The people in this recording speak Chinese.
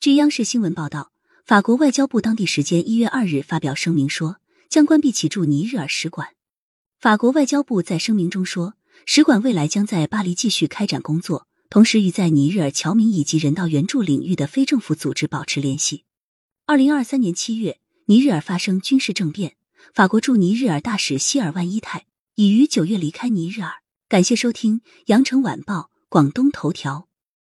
据央视新闻报道法国外交部当地时间一月二日发表声明说将关闭其驻尼日尔使馆。法国外交部在声明中说使馆未来将在巴黎继续开展工作同时与在尼日尔侨民以及人道援助领域的非政府组织保持联系。二零二三年七月尼日尔发生军事政变法国驻尼日尔大使希尔万伊泰已于九月离开尼日尔。感谢收听羊城晚报广东头条。